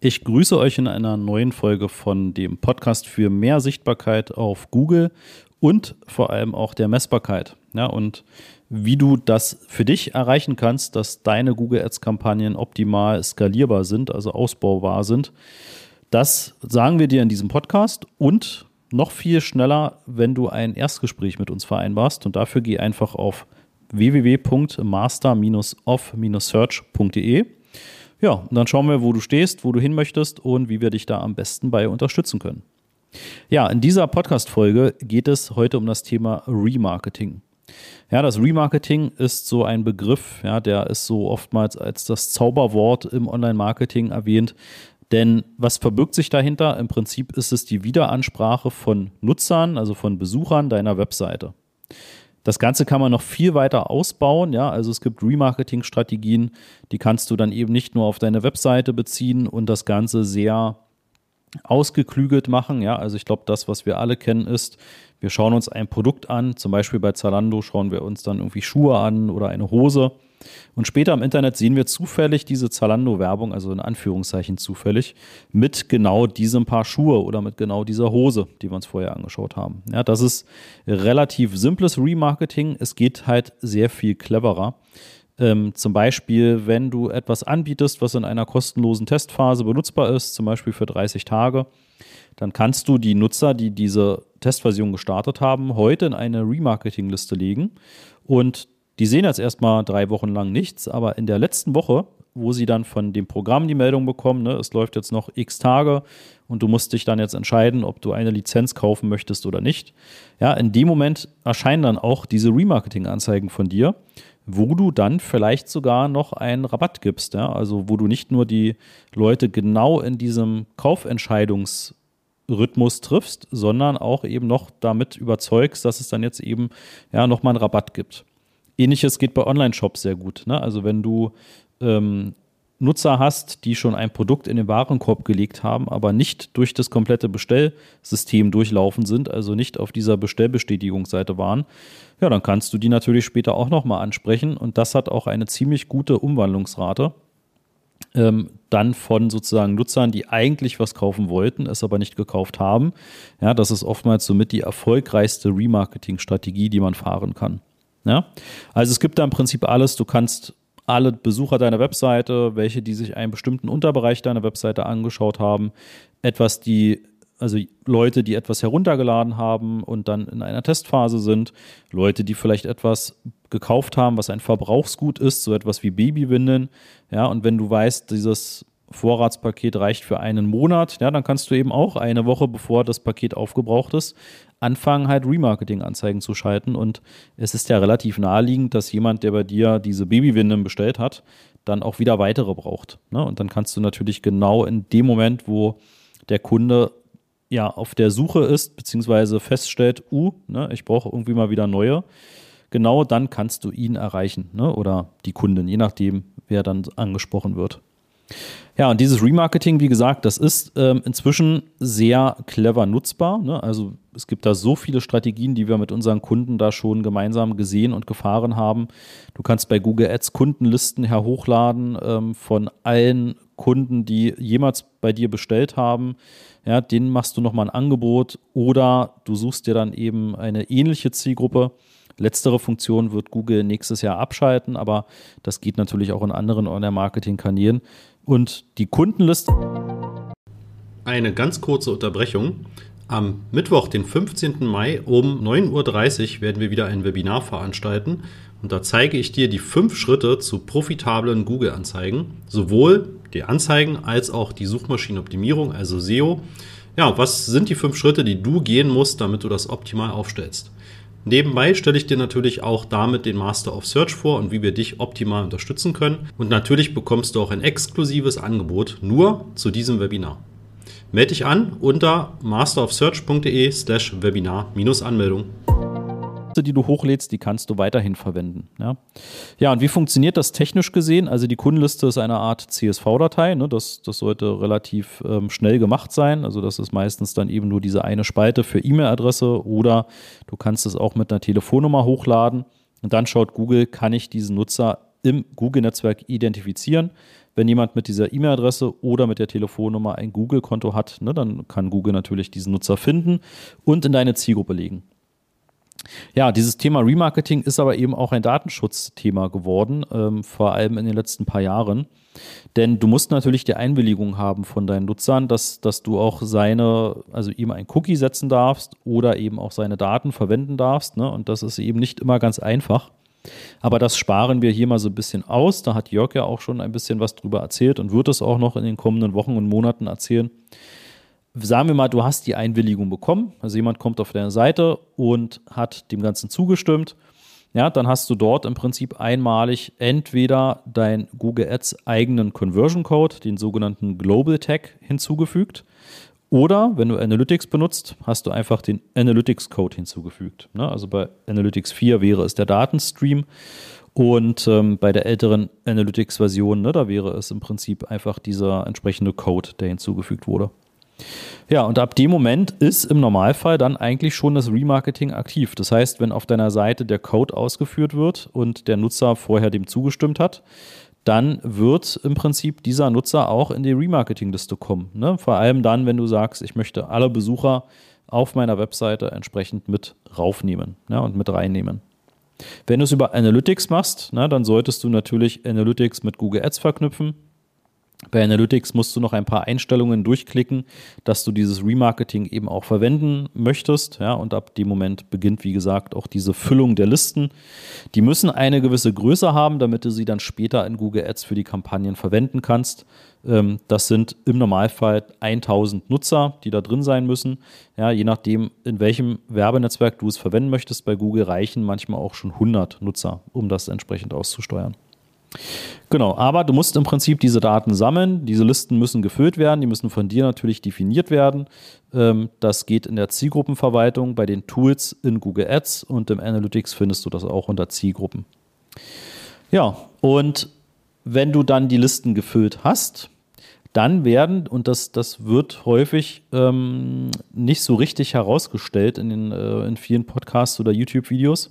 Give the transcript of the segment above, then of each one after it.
Ich grüße euch in einer neuen Folge von dem Podcast für mehr Sichtbarkeit auf Google und vor allem auch der Messbarkeit. Ja, und wie du das für dich erreichen kannst, dass deine Google Ads Kampagnen optimal skalierbar sind, also ausbaubar sind. Das sagen wir dir in diesem Podcast und noch viel schneller, wenn du ein Erstgespräch mit uns vereinbarst. Und dafür geh einfach auf www.master-off-search.de. Ja, und dann schauen wir, wo du stehst, wo du hin möchtest und wie wir dich da am besten bei unterstützen können. Ja, in dieser Podcast-Folge geht es heute um das Thema Remarketing. Ja, das Remarketing ist so ein Begriff, ja, der ist so oftmals als das Zauberwort im Online-Marketing erwähnt. Denn was verbirgt sich dahinter? Im Prinzip ist es die Wiederansprache von Nutzern, also von Besuchern deiner Webseite. Das Ganze kann man noch viel weiter ausbauen. Ja, also es gibt Remarketing-Strategien, die kannst du dann eben nicht nur auf deine Webseite beziehen und das Ganze sehr ausgeklügelt machen. Ja, also ich glaube, das, was wir alle kennen, ist, wir schauen uns ein Produkt an, zum Beispiel bei Zalando schauen wir uns dann irgendwie Schuhe an oder eine Hose. Und später im Internet sehen wir zufällig diese Zalando-Werbung, also in Anführungszeichen zufällig, mit genau diesem Paar Schuhe oder mit genau dieser Hose, die wir uns vorher angeschaut haben. Ja, das ist relativ simples Remarketing. Es geht halt sehr viel cleverer. Ähm, zum Beispiel, wenn du etwas anbietest, was in einer kostenlosen Testphase benutzbar ist, zum Beispiel für 30 Tage, dann kannst du die Nutzer, die diese Testversion gestartet haben, heute in eine Remarketing-Liste legen und die sehen jetzt erstmal drei Wochen lang nichts, aber in der letzten Woche, wo sie dann von dem Programm die Meldung bekommen, ne, es läuft jetzt noch x Tage und du musst dich dann jetzt entscheiden, ob du eine Lizenz kaufen möchtest oder nicht. Ja, in dem Moment erscheinen dann auch diese Remarketing-Anzeigen von dir wo du dann vielleicht sogar noch einen Rabatt gibst. Ja? Also wo du nicht nur die Leute genau in diesem Kaufentscheidungsrhythmus triffst, sondern auch eben noch damit überzeugst, dass es dann jetzt eben ja nochmal einen Rabatt gibt. Ähnliches geht bei Online-Shops sehr gut. Ne? Also wenn du ähm, Nutzer hast, die schon ein Produkt in den Warenkorb gelegt haben, aber nicht durch das komplette Bestellsystem durchlaufen sind, also nicht auf dieser Bestellbestätigungsseite waren, ja, dann kannst du die natürlich später auch nochmal ansprechen und das hat auch eine ziemlich gute Umwandlungsrate. Ähm, dann von sozusagen Nutzern, die eigentlich was kaufen wollten, es aber nicht gekauft haben. Ja, das ist oftmals somit die erfolgreichste Remarketing-Strategie, die man fahren kann. Ja, also es gibt da im Prinzip alles. Du kannst alle Besucher deiner Webseite, welche die sich einen bestimmten Unterbereich deiner Webseite angeschaut haben, etwas, die also Leute, die etwas heruntergeladen haben und dann in einer Testphase sind, Leute, die vielleicht etwas gekauft haben, was ein Verbrauchsgut ist, so etwas wie Babywindeln, ja, und wenn du weißt, dieses Vorratspaket reicht für einen Monat, ja, dann kannst du eben auch eine Woche, bevor das Paket aufgebraucht ist, anfangen, halt Remarketing-Anzeigen zu schalten. Und es ist ja relativ naheliegend, dass jemand, der bei dir diese Babywindeln bestellt hat, dann auch wieder weitere braucht. Ne? Und dann kannst du natürlich genau in dem Moment, wo der Kunde ja auf der Suche ist, beziehungsweise feststellt, uh, ne, ich brauche irgendwie mal wieder neue, genau dann kannst du ihn erreichen ne? oder die Kunden, je nachdem, wer dann angesprochen wird. Ja, und dieses Remarketing, wie gesagt, das ist ähm, inzwischen sehr clever nutzbar. Ne? Also es gibt da so viele Strategien, die wir mit unseren Kunden da schon gemeinsam gesehen und gefahren haben. Du kannst bei Google Ads Kundenlisten herhochladen ähm, von allen Kunden, die jemals bei dir bestellt haben. Ja, denen machst du nochmal ein Angebot oder du suchst dir dann eben eine ähnliche Zielgruppe. Letztere Funktion wird Google nächstes Jahr abschalten, aber das geht natürlich auch in anderen Online-Marketing-Kanälen. Und die Kundenliste. Eine ganz kurze Unterbrechung. Am Mittwoch, den 15. Mai um 9.30 Uhr werden wir wieder ein Webinar veranstalten und da zeige ich dir die fünf Schritte zu profitablen Google-Anzeigen, sowohl die Anzeigen als auch die Suchmaschinenoptimierung, also SEO. Ja, was sind die fünf Schritte, die du gehen musst, damit du das optimal aufstellst? Nebenbei stelle ich dir natürlich auch damit den Master of Search vor und wie wir dich optimal unterstützen können. Und natürlich bekommst du auch ein exklusives Angebot nur zu diesem Webinar. Melde dich an unter masterofsearch.de slash Webinar-Anmeldung die du hochlädst, die kannst du weiterhin verwenden. Ja, ja und wie funktioniert das technisch gesehen? Also die Kundenliste ist eine Art CSV-Datei. Ne? Das, das sollte relativ ähm, schnell gemacht sein. Also das ist meistens dann eben nur diese eine Spalte für E-Mail-Adresse oder du kannst es auch mit einer Telefonnummer hochladen. Und dann schaut Google, kann ich diesen Nutzer im Google-Netzwerk identifizieren. Wenn jemand mit dieser E-Mail-Adresse oder mit der Telefonnummer ein Google-Konto hat, ne, dann kann Google natürlich diesen Nutzer finden und in deine Zielgruppe legen. Ja, dieses Thema Remarketing ist aber eben auch ein Datenschutzthema geworden, ähm, vor allem in den letzten paar Jahren. Denn du musst natürlich die Einwilligung haben von deinen Nutzern, dass, dass du auch seine, also ihm ein Cookie setzen darfst oder eben auch seine Daten verwenden darfst. Ne? Und das ist eben nicht immer ganz einfach. Aber das sparen wir hier mal so ein bisschen aus. Da hat Jörg ja auch schon ein bisschen was drüber erzählt und wird es auch noch in den kommenden Wochen und Monaten erzählen sagen wir mal, du hast die Einwilligung bekommen, also jemand kommt auf deine Seite und hat dem Ganzen zugestimmt, ja, dann hast du dort im Prinzip einmalig entweder dein Google Ads eigenen Conversion Code, den sogenannten Global Tag, hinzugefügt. Oder wenn du Analytics benutzt, hast du einfach den Analytics Code hinzugefügt. Ne? Also bei Analytics 4 wäre es der Datenstream und ähm, bei der älteren Analytics-Version, ne, da wäre es im Prinzip einfach dieser entsprechende Code, der hinzugefügt wurde. Ja, und ab dem Moment ist im Normalfall dann eigentlich schon das Remarketing aktiv. Das heißt, wenn auf deiner Seite der Code ausgeführt wird und der Nutzer vorher dem zugestimmt hat, dann wird im Prinzip dieser Nutzer auch in die Remarketing-Liste kommen. Ne? Vor allem dann, wenn du sagst, ich möchte alle Besucher auf meiner Webseite entsprechend mit raufnehmen ne? und mit reinnehmen. Wenn du es über Analytics machst, ne, dann solltest du natürlich Analytics mit Google Ads verknüpfen. Bei Analytics musst du noch ein paar Einstellungen durchklicken, dass du dieses Remarketing eben auch verwenden möchtest. Ja, und ab dem Moment beginnt, wie gesagt, auch diese Füllung der Listen. Die müssen eine gewisse Größe haben, damit du sie dann später in Google Ads für die Kampagnen verwenden kannst. Ähm, das sind im Normalfall 1000 Nutzer, die da drin sein müssen. Ja, je nachdem, in welchem Werbenetzwerk du es verwenden möchtest, bei Google reichen manchmal auch schon 100 Nutzer, um das entsprechend auszusteuern. Genau, aber du musst im Prinzip diese Daten sammeln. Diese Listen müssen gefüllt werden, die müssen von dir natürlich definiert werden. Ähm, das geht in der Zielgruppenverwaltung bei den Tools in Google Ads und im Analytics findest du das auch unter Zielgruppen. Ja, und wenn du dann die Listen gefüllt hast, dann werden, und das, das wird häufig ähm, nicht so richtig herausgestellt in, den, äh, in vielen Podcasts oder YouTube-Videos,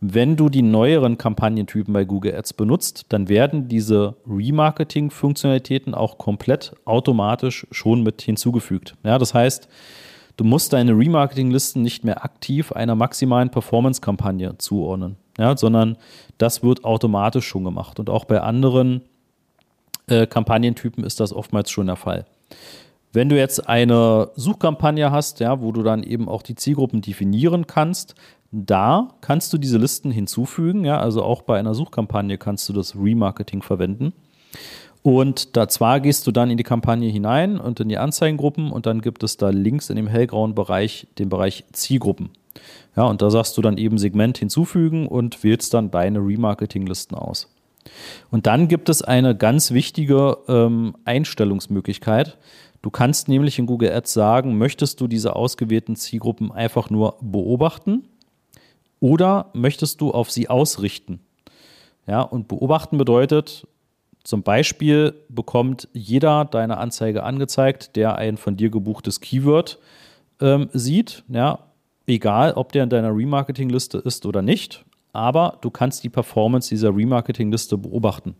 wenn du die neueren Kampagnentypen bei Google Ads benutzt, dann werden diese Remarketing-Funktionalitäten auch komplett automatisch schon mit hinzugefügt. Ja, das heißt, du musst deine Remarketing-Listen nicht mehr aktiv einer maximalen Performance-Kampagne zuordnen, ja, sondern das wird automatisch schon gemacht. Und auch bei anderen äh, Kampagnentypen ist das oftmals schon der Fall. Wenn du jetzt eine Suchkampagne hast, ja, wo du dann eben auch die Zielgruppen definieren kannst, da kannst du diese Listen hinzufügen, ja, also auch bei einer Suchkampagne kannst du das Remarketing verwenden. Und da zwar gehst du dann in die Kampagne hinein und in die Anzeigengruppen und dann gibt es da links in dem hellgrauen Bereich den Bereich Zielgruppen. Ja, und da sagst du dann eben Segment hinzufügen und wählst dann deine Remarketing-Listen aus. Und dann gibt es eine ganz wichtige ähm, Einstellungsmöglichkeit. Du kannst nämlich in Google Ads sagen, möchtest du diese ausgewählten Zielgruppen einfach nur beobachten oder möchtest du auf sie ausrichten? Ja, und beobachten bedeutet, zum Beispiel bekommt jeder deine Anzeige angezeigt, der ein von dir gebuchtes Keyword ähm, sieht. Ja, egal, ob der in deiner Remarketing-Liste ist oder nicht. Aber du kannst die Performance dieser Remarketing-Liste beobachten.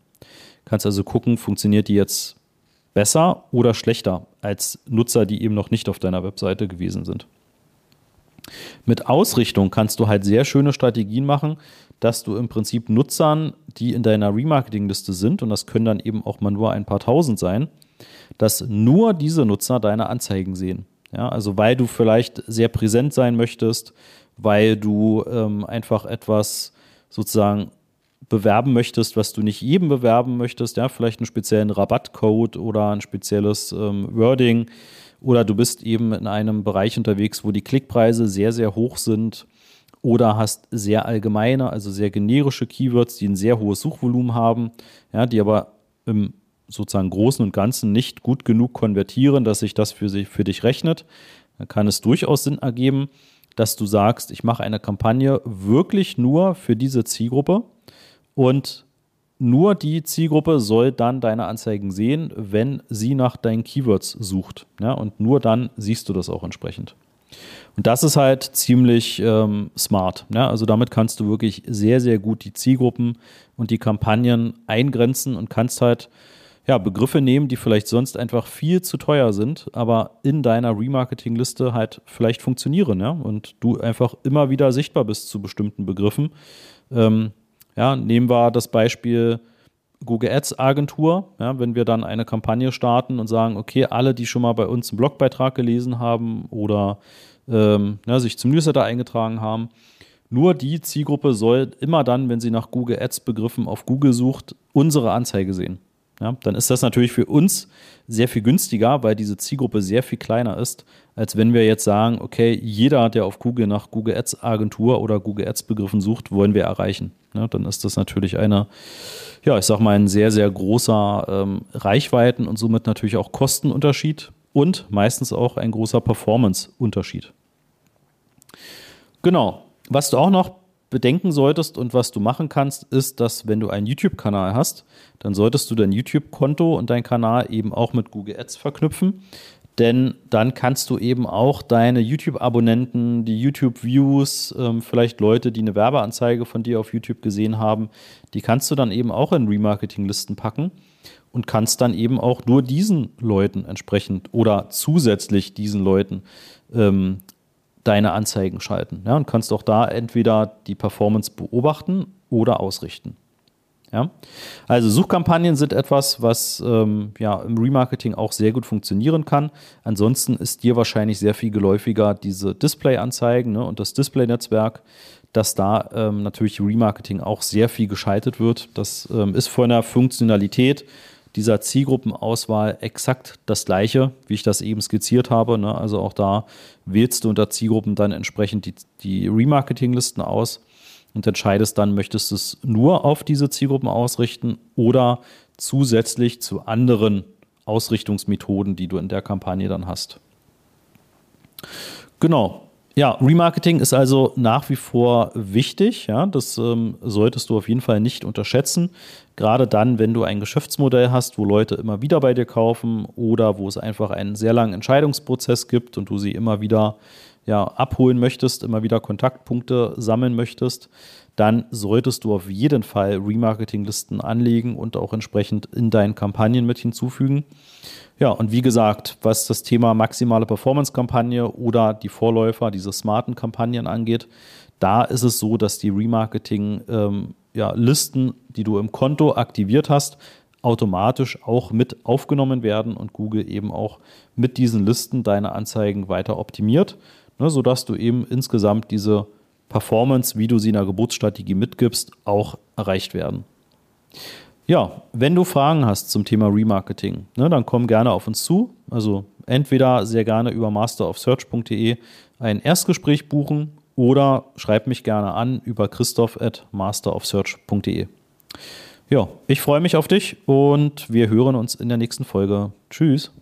Kannst also gucken, funktioniert die jetzt besser oder schlechter als Nutzer, die eben noch nicht auf deiner Webseite gewesen sind. Mit Ausrichtung kannst du halt sehr schöne Strategien machen, dass du im Prinzip Nutzern, die in deiner Remarketing-Liste sind, und das können dann eben auch mal nur ein paar tausend sein, dass nur diese Nutzer deine Anzeigen sehen. Ja, also weil du vielleicht sehr präsent sein möchtest, weil du ähm, einfach etwas sozusagen bewerben möchtest, was du nicht jedem bewerben möchtest, ja, vielleicht einen speziellen Rabattcode oder ein spezielles ähm, Wording, oder du bist eben in einem Bereich unterwegs, wo die Klickpreise sehr, sehr hoch sind. Oder hast sehr allgemeine, also sehr generische Keywords, die ein sehr hohes Suchvolumen haben, ja, die aber im sozusagen Großen und Ganzen nicht gut genug konvertieren, dass sich das für, sich, für dich rechnet, dann kann es durchaus Sinn ergeben, dass du sagst, ich mache eine Kampagne wirklich nur für diese Zielgruppe und nur die Zielgruppe soll dann deine Anzeigen sehen, wenn sie nach deinen Keywords sucht. Ja, und nur dann siehst du das auch entsprechend. Und das ist halt ziemlich ähm, smart. Ja? Also damit kannst du wirklich sehr, sehr gut die Zielgruppen und die Kampagnen eingrenzen und kannst halt ja, Begriffe nehmen, die vielleicht sonst einfach viel zu teuer sind, aber in deiner Remarketing-Liste halt vielleicht funktionieren, ja, und du einfach immer wieder sichtbar bist zu bestimmten Begriffen. Ähm, ja, nehmen wir das Beispiel Google Ads Agentur, ja, wenn wir dann eine Kampagne starten und sagen, okay, alle, die schon mal bei uns einen Blogbeitrag gelesen haben oder ähm, ja, sich zum Newsletter eingetragen haben, nur die Zielgruppe soll immer dann, wenn sie nach Google Ads Begriffen auf Google sucht, unsere Anzeige sehen. Ja, dann ist das natürlich für uns sehr viel günstiger, weil diese Zielgruppe sehr viel kleiner ist, als wenn wir jetzt sagen, okay, jeder, der auf Google nach Google Ads Agentur oder Google Ads Begriffen sucht, wollen wir erreichen. Ja, dann ist das natürlich eine, ja, ich sag mal, ein sehr, sehr großer ähm, Reichweiten und somit natürlich auch Kostenunterschied und meistens auch ein großer Performance-Unterschied. Genau. Was du auch noch bedenken solltest und was du machen kannst, ist, dass wenn du einen YouTube-Kanal hast, dann solltest du dein YouTube-Konto und deinen Kanal eben auch mit Google Ads verknüpfen. Denn dann kannst du eben auch deine YouTube-Abonnenten, die YouTube-Views, ähm, vielleicht Leute, die eine Werbeanzeige von dir auf YouTube gesehen haben, die kannst du dann eben auch in Remarketing-Listen packen und kannst dann eben auch nur diesen Leuten entsprechend oder zusätzlich diesen Leuten ähm, deine Anzeigen schalten. Ja, und kannst auch da entweder die Performance beobachten oder ausrichten. Ja? Also Suchkampagnen sind etwas, was ähm, ja, im Remarketing auch sehr gut funktionieren kann. Ansonsten ist dir wahrscheinlich sehr viel geläufiger diese Display-Anzeigen ne, und das Display-Netzwerk, dass da ähm, natürlich Remarketing auch sehr viel geschaltet wird. Das ähm, ist von der Funktionalität dieser Zielgruppenauswahl exakt das gleiche, wie ich das eben skizziert habe. Ne? Also auch da wählst du unter Zielgruppen dann entsprechend die, die Remarketing-Listen aus und entscheidest dann, möchtest du es nur auf diese Zielgruppen ausrichten oder zusätzlich zu anderen Ausrichtungsmethoden, die du in der Kampagne dann hast. Genau. Ja, Remarketing ist also nach wie vor wichtig. Ja, das ähm, solltest du auf jeden Fall nicht unterschätzen. Gerade dann, wenn du ein Geschäftsmodell hast, wo Leute immer wieder bei dir kaufen oder wo es einfach einen sehr langen Entscheidungsprozess gibt und du sie immer wieder ja, abholen möchtest, immer wieder Kontaktpunkte sammeln möchtest, dann solltest du auf jeden Fall Remarketing-Listen anlegen und auch entsprechend in deinen Kampagnen mit hinzufügen. Ja, und wie gesagt, was das Thema maximale Performance-Kampagne oder die Vorläufer, diese smarten Kampagnen angeht, da ist es so, dass die Remarketing-Listen, ähm, ja, die du im Konto aktiviert hast, automatisch auch mit aufgenommen werden und Google eben auch mit diesen Listen deine Anzeigen weiter optimiert, ne, sodass du eben insgesamt diese Performance, wie du sie in der Geburtsstrategie mitgibst, auch erreicht werden. Ja, wenn du Fragen hast zum Thema Remarketing, ne, dann komm gerne auf uns zu. Also entweder sehr gerne über masterofsearch.de ein Erstgespräch buchen oder schreib mich gerne an über christoph at masterofsearch.de. Ja, ich freue mich auf dich und wir hören uns in der nächsten Folge. Tschüss.